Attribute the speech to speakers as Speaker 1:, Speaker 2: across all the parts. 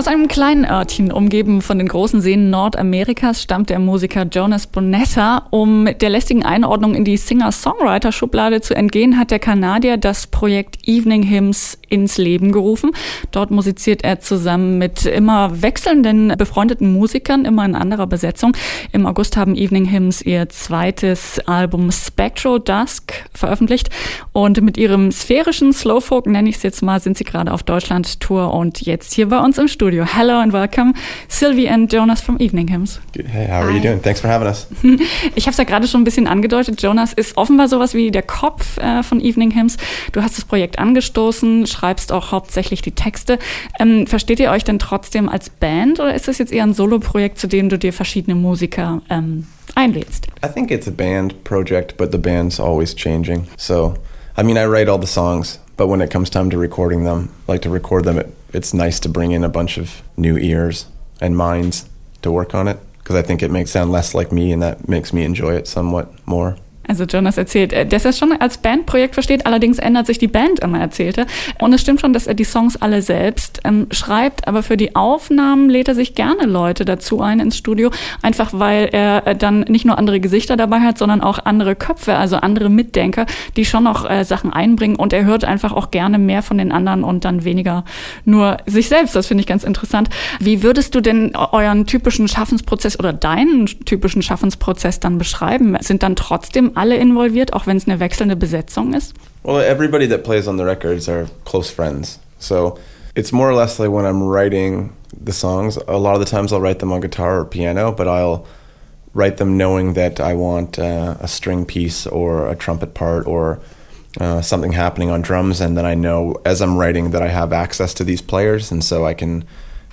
Speaker 1: Aus einem kleinen Örtchen, umgeben von den großen Seen Nordamerikas, stammt der Musiker Jonas Bonetta. Um der lästigen Einordnung in die Singer-Songwriter-Schublade zu entgehen, hat der Kanadier das Projekt Evening Hymns ins Leben gerufen. Dort musiziert er zusammen mit immer wechselnden befreundeten Musikern, immer in anderer Besetzung. Im August haben Evening Hymns ihr zweites Album Spectro Dusk veröffentlicht und mit ihrem sphärischen Slowfolk, nenne ich es jetzt mal, sind sie gerade auf Deutschland-Tour und jetzt hier bei uns im Studio. Hello and welcome, Sylvie and Jonas from Evening Hymns.
Speaker 2: Hey, how are Hi. you doing? Thanks for having us.
Speaker 1: Ich habe es ja gerade schon ein bisschen angedeutet. Jonas ist offenbar sowas wie der Kopf äh, von Evening Hymns. Du hast das Projekt angestoßen, schreibst auch hauptsächlich die Texte. Ähm, versteht ihr euch denn trotzdem als Band oder ist das jetzt eher ein Solo-Projekt, zu dem du dir verschiedene Musiker ähm, einlädst?
Speaker 2: I think it's a band project, but the band's always changing. So, I mean, I write all the songs, but when it comes time to recording them, like to record them, it, it's nice to bring in a bunch of new ears and minds to work on it because I think it makes sound less like me and that makes me enjoy it somewhat more.
Speaker 1: Also Jonas erzählt, äh, dass er es schon als Bandprojekt versteht, allerdings ändert sich die Band immer, erzählte. Und es stimmt schon, dass er die Songs alle selbst ähm, schreibt, aber für die Aufnahmen lädt er sich gerne Leute dazu ein ins Studio, einfach weil er äh, dann nicht nur andere Gesichter dabei hat, sondern auch andere Köpfe, also andere Mitdenker, die schon noch äh, Sachen einbringen und er hört einfach auch gerne mehr von den anderen und dann weniger nur sich selbst. Das finde ich ganz interessant. Wie würdest du denn euren typischen Schaffensprozess oder deinen typischen Schaffensprozess dann beschreiben? Sind dann trotzdem alle involviert, auch wenn es eine wechselnde Besetzung ist?
Speaker 2: Well, everybody that plays on the records are close friends. So it's more or less like when I'm writing the songs, a lot of the times I'll write them on guitar or piano, but I'll write them knowing that I want uh, a string piece or a trumpet part or uh, something happening on drums, and then I know as I'm writing that I have access to these players, and so I can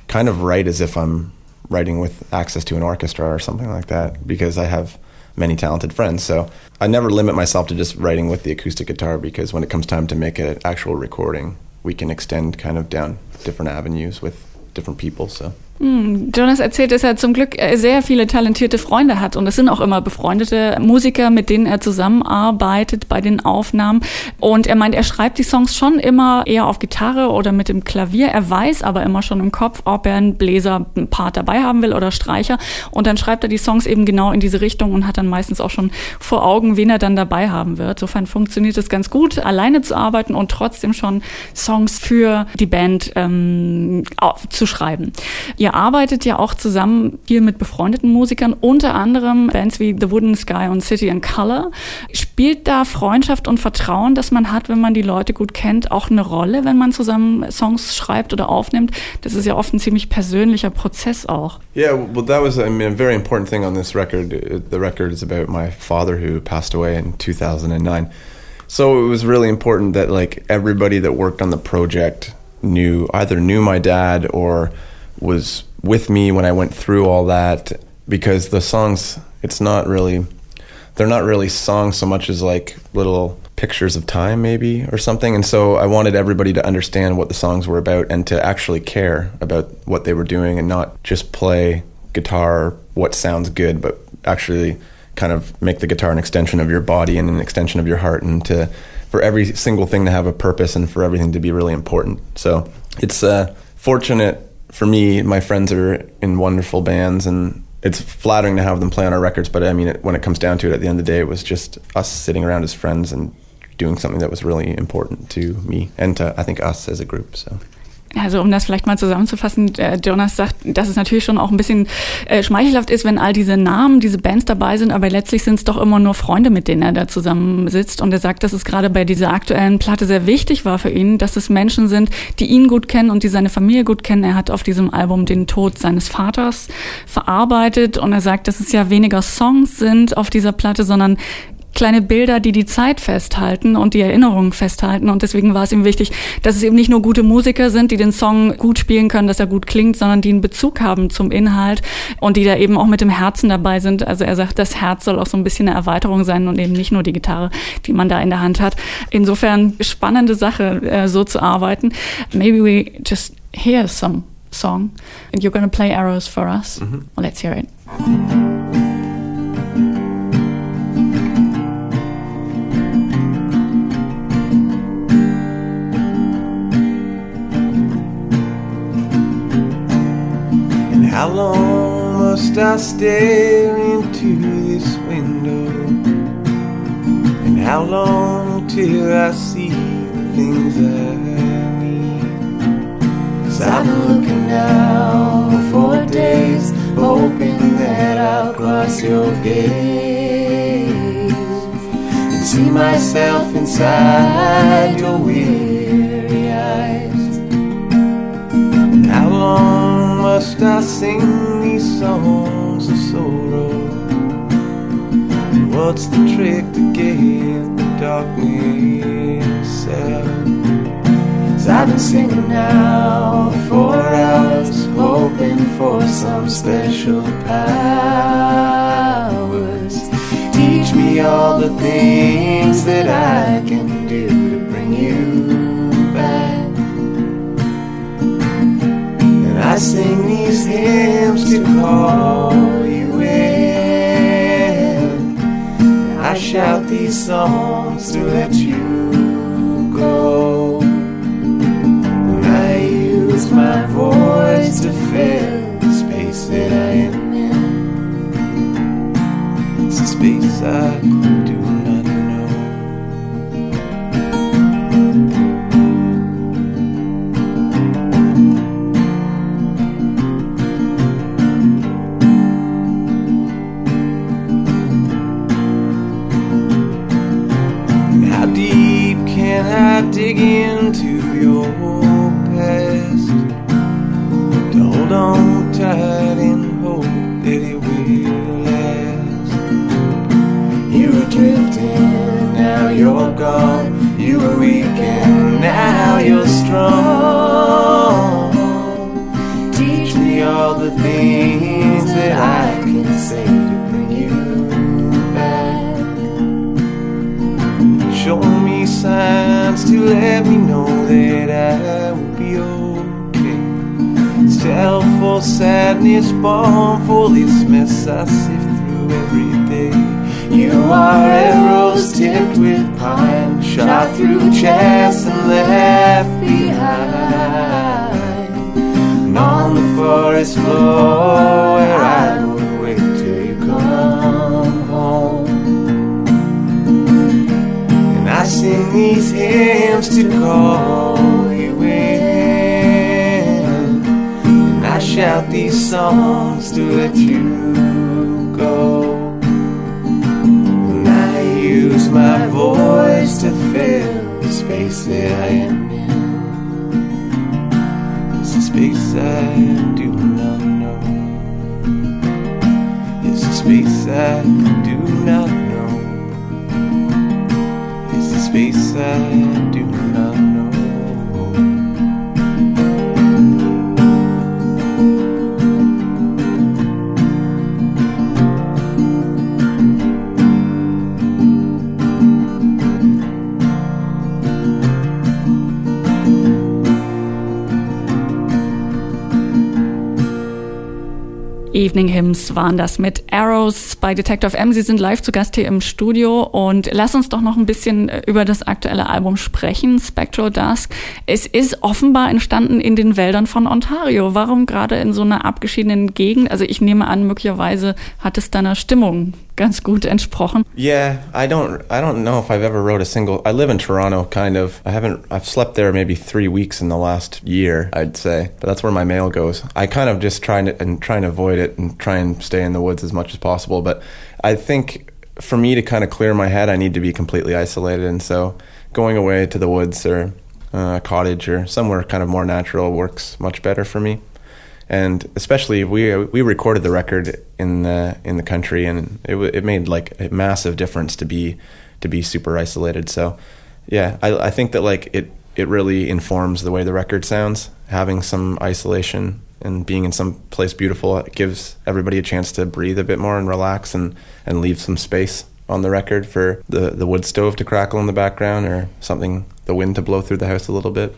Speaker 2: kind of write as if I'm writing with access to an orchestra or something like that because I have many talented friends. So I never limit myself to just writing with the acoustic guitar because when it comes time to make an actual recording, we can extend kind of down different avenues with different people. So.
Speaker 1: Hm, Jonas erzählt, dass er zum Glück äh, sehr viele talentierte Freunde hat und es sind auch immer befreundete Musiker, mit denen er zusammenarbeitet bei den Aufnahmen. Und er meint, er schreibt die Songs schon immer eher auf Gitarre oder mit dem Klavier. Er weiß aber immer schon im Kopf, ob er einen Bläser-Part dabei haben will oder Streicher. Und dann schreibt er die Songs eben genau in diese Richtung und hat dann meistens auch schon vor Augen, wen er dann dabei haben wird. Insofern funktioniert es ganz gut, alleine zu arbeiten und trotzdem schon Songs für die Band ähm, zu schreiben. Ja, Ihr arbeitet ja auch zusammen viel mit befreundeten Musikern, unter anderem Bands wie The Wooden Sky und City and Color. Spielt da Freundschaft und Vertrauen, das man hat, wenn man die Leute gut kennt, auch eine Rolle, wenn man zusammen Songs schreibt oder aufnimmt? Das ist ja oft ein ziemlich persönlicher Prozess auch.
Speaker 2: Yeah, well, that was I mean, a very important thing on this record. The record is about my father who passed away in 2009. So it was really important that like everybody that worked on the project knew either knew my dad or was with me when I went through all that because the songs it's not really they're not really songs so much as like little pictures of time maybe or something. And so I wanted everybody to understand what the songs were about and to actually care about what they were doing and not just play guitar what sounds good but actually kind of make the guitar an extension of your body and an extension of your heart and to for every single thing to have a purpose and for everything to be really important. So it's uh, fortunate for me, my friends are in wonderful bands, and it's flattering to have them play on our records. But I mean, it, when it comes down to it, at the end of the day, it was just us sitting around as friends and doing something that was really important to me and to I think us as a group. So.
Speaker 1: Also um das vielleicht mal zusammenzufassen, äh, Jonas sagt, dass es natürlich schon auch ein bisschen äh, schmeichelhaft ist, wenn all diese Namen, diese Bands dabei sind, aber letztlich sind es doch immer nur Freunde, mit denen er da zusammensitzt. Und er sagt, dass es gerade bei dieser aktuellen Platte sehr wichtig war für ihn, dass es Menschen sind, die ihn gut kennen und die seine Familie gut kennen. Er hat auf diesem Album den Tod seines Vaters verarbeitet und er sagt, dass es ja weniger Songs sind auf dieser Platte, sondern kleine Bilder, die die Zeit festhalten und die Erinnerungen festhalten. Und deswegen war es ihm wichtig, dass es eben nicht nur gute Musiker sind, die den Song gut spielen können, dass er gut klingt, sondern die einen Bezug haben zum Inhalt und die da eben auch mit dem Herzen dabei sind. Also er sagt, das Herz soll auch so ein bisschen eine Erweiterung sein und eben nicht nur die Gitarre, die man da in der Hand hat. Insofern spannende Sache, äh, so zu arbeiten. Maybe we just hear some song and you're to play arrows for us. Well, let's hear it.
Speaker 2: Long must I stare into this window? And how long till I see the things I need? Cause I've been looking now for days, hoping that I'll cross your gaze and see myself inside your weary must I sing these songs of sorrow? What's the trick to get the darkness out? I've been singing now for hours, hoping for some special powers. Teach me all the things that I can I sing these hymns to call you in. I shout these songs to let you go. And I use my voice to fill Self sadness, bomb for this mess I sift through every day. You are arrows tipped with pine, shot through chest and left behind. And on the forest floor where I will wait till you come home. And I sing these hymns to call you in. I shout these songs to let you go. And I use my voice to fill the space that I am in. It's a space I do not know. It's a space I do not know. It's a space I do
Speaker 1: Evening Hymns waren das mit Arrows bei Detective M. Sie sind live zu Gast hier im Studio und lass uns doch noch ein bisschen äh, über das aktuelle Album sprechen, Spectral Dusk. Es ist offenbar entstanden in den Wäldern von Ontario. Warum gerade in so einer abgeschiedenen Gegend? Also ich nehme an, möglicherweise hat es deiner Stimmung ganz gut entsprochen.
Speaker 2: Yeah, I don't I don't know if I've ever wrote a single I live in Toronto kind of. I haven't I've slept there maybe 3 weeks in the last year, I'd say. But that's where my mail goes. I kind of just try to and try and avoid it and try and stay in the woods as much as possible, but I think for me to kind of clear my head, I need to be completely isolated and so going away to the woods or uh, a cottage or somewhere kind of more natural works much better for me and especially we we recorded the record in the in the country, and it it made like a massive difference to be to be super isolated. So, yeah, I I think that like it it really informs the way the record sounds. Having some isolation and being in some place beautiful it gives everybody a chance to breathe a bit more and relax and and leave some space on the record for the the wood stove to crackle in the background or something the wind to blow through the house a little bit.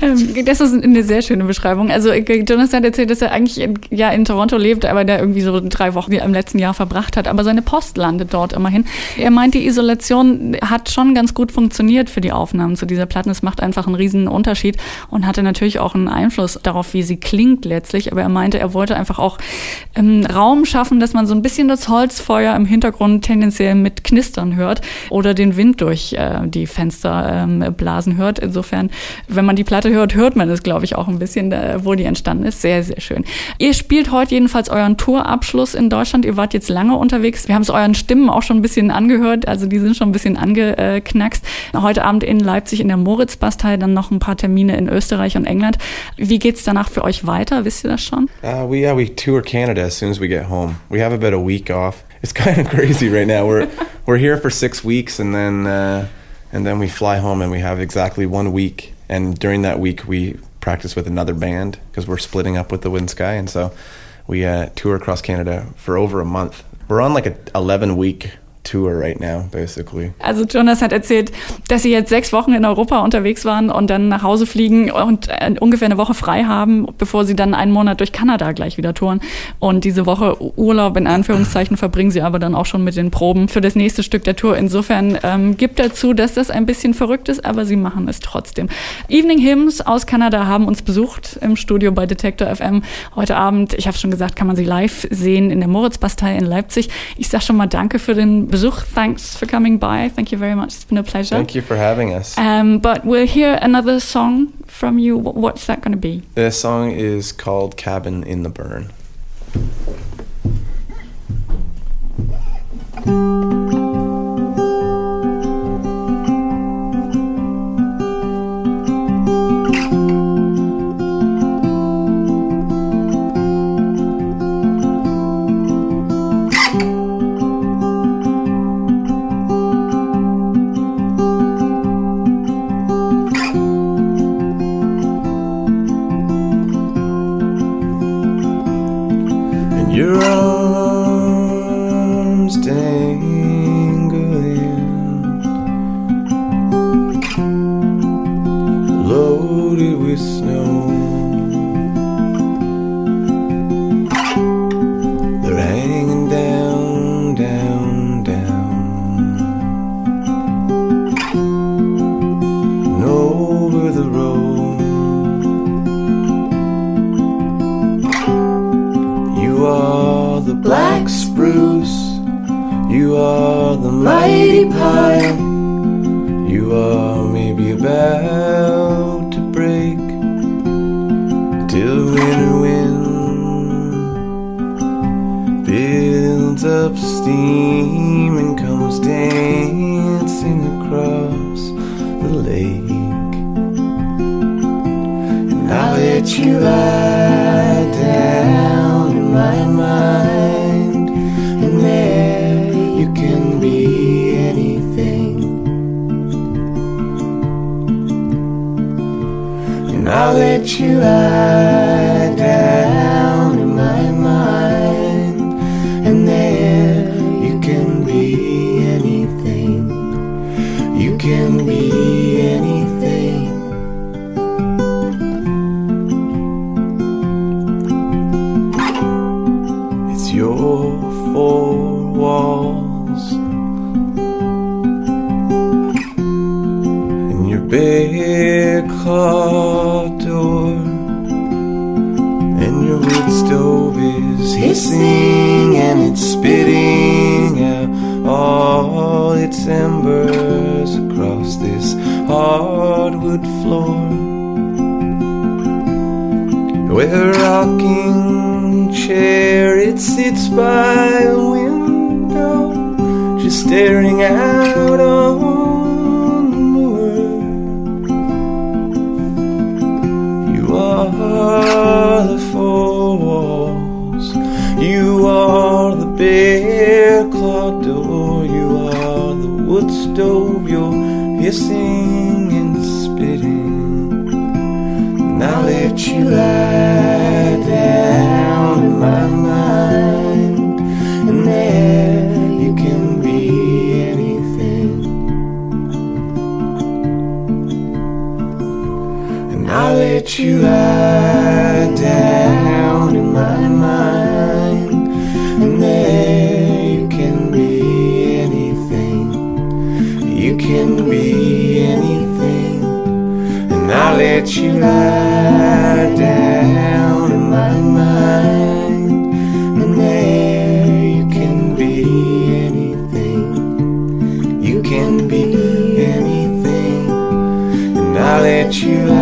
Speaker 1: Ähm, das ist eine sehr schöne Beschreibung. Also äh, Jonas hat erzählt, dass er eigentlich in, ja in Toronto lebt, aber der irgendwie so drei Wochen im letzten Jahr verbracht hat. Aber seine Post landet dort immerhin. Er meint, die Isolation hat schon ganz gut funktioniert für die Aufnahmen zu dieser Platte. Es macht einfach einen riesen Unterschied und hatte natürlich auch einen Einfluss darauf, wie sie klingt letztlich. Aber er meinte, er wollte einfach auch ähm, Raum schaffen, dass man so ein bisschen das Holzfeuer im Hintergrund tendenziell mit Knistern hört oder den Wind durch äh, die Fenster ähm, hört. Insofern, wenn man die Platte hört, hört man es, glaube ich, auch ein bisschen, wo die entstanden ist. Sehr, sehr schön. Ihr spielt heute jedenfalls euren Tourabschluss in Deutschland. Ihr wart jetzt lange unterwegs. Wir haben es euren Stimmen auch schon ein bisschen angehört. Also die sind schon ein bisschen angeknackst. Heute Abend in Leipzig in der Moritzbastei, dann noch ein paar Termine in Österreich und England. Wie geht's danach für euch weiter? Wisst ihr das schon?
Speaker 2: Uh, we, yeah, we tour Canada as soon as we get home. We have about a week off. It's kind of crazy right now. We're, we're here for six weeks and then... Uh, and then we fly home and we have exactly one week and during that week we practice with another band because we're splitting up with the Wooden Sky. And so we uh, tour across canada for over a month. We're on like a 11 week tour right now, basically.
Speaker 1: Also Jonas hat erzählt, dass sie jetzt sechs Wochen in Europa unterwegs waren und dann nach Hause fliegen und äh, ungefähr eine Woche frei haben, bevor sie dann einen Monat durch Kanada gleich wieder touren. Und diese Woche Urlaub in Anführungszeichen verbringen sie aber dann auch schon mit den Proben für das nächste Stück der Tour. Insofern ähm, gibt dazu, dass das ein bisschen verrückt ist, aber sie machen es trotzdem. Evening Hymns aus Kanada haben uns besucht im Studio bei Detector FM heute Abend. Ich habe schon gesagt, kann man sie live sehen in der Moritzbastei in Leipzig. Ich sage schon mal Danke für den Besuch. Thanks for coming by. Thank you very much. It's been a pleasure.
Speaker 2: Thank you for having us.
Speaker 1: Um, but we'll hear another song from you. What's that going to be?
Speaker 2: The song is called Cabin in the Burn. coated with snow. steam and comes dancing across the lake. And I'll let you lie down in my mind, and there you can be anything. And I'll let you lie. big hot door and your wood stove is hissing and it's spitting out all its embers across this hardwood floor. With a rocking chair it sits by a window just staring out on hissing and spitting. Now let you lie down in my mind, and there you can be anything. And I let you lie down in my mind. Let you lie down in my mind, and there you can be anything. You can be anything,
Speaker 3: and I'll let you lie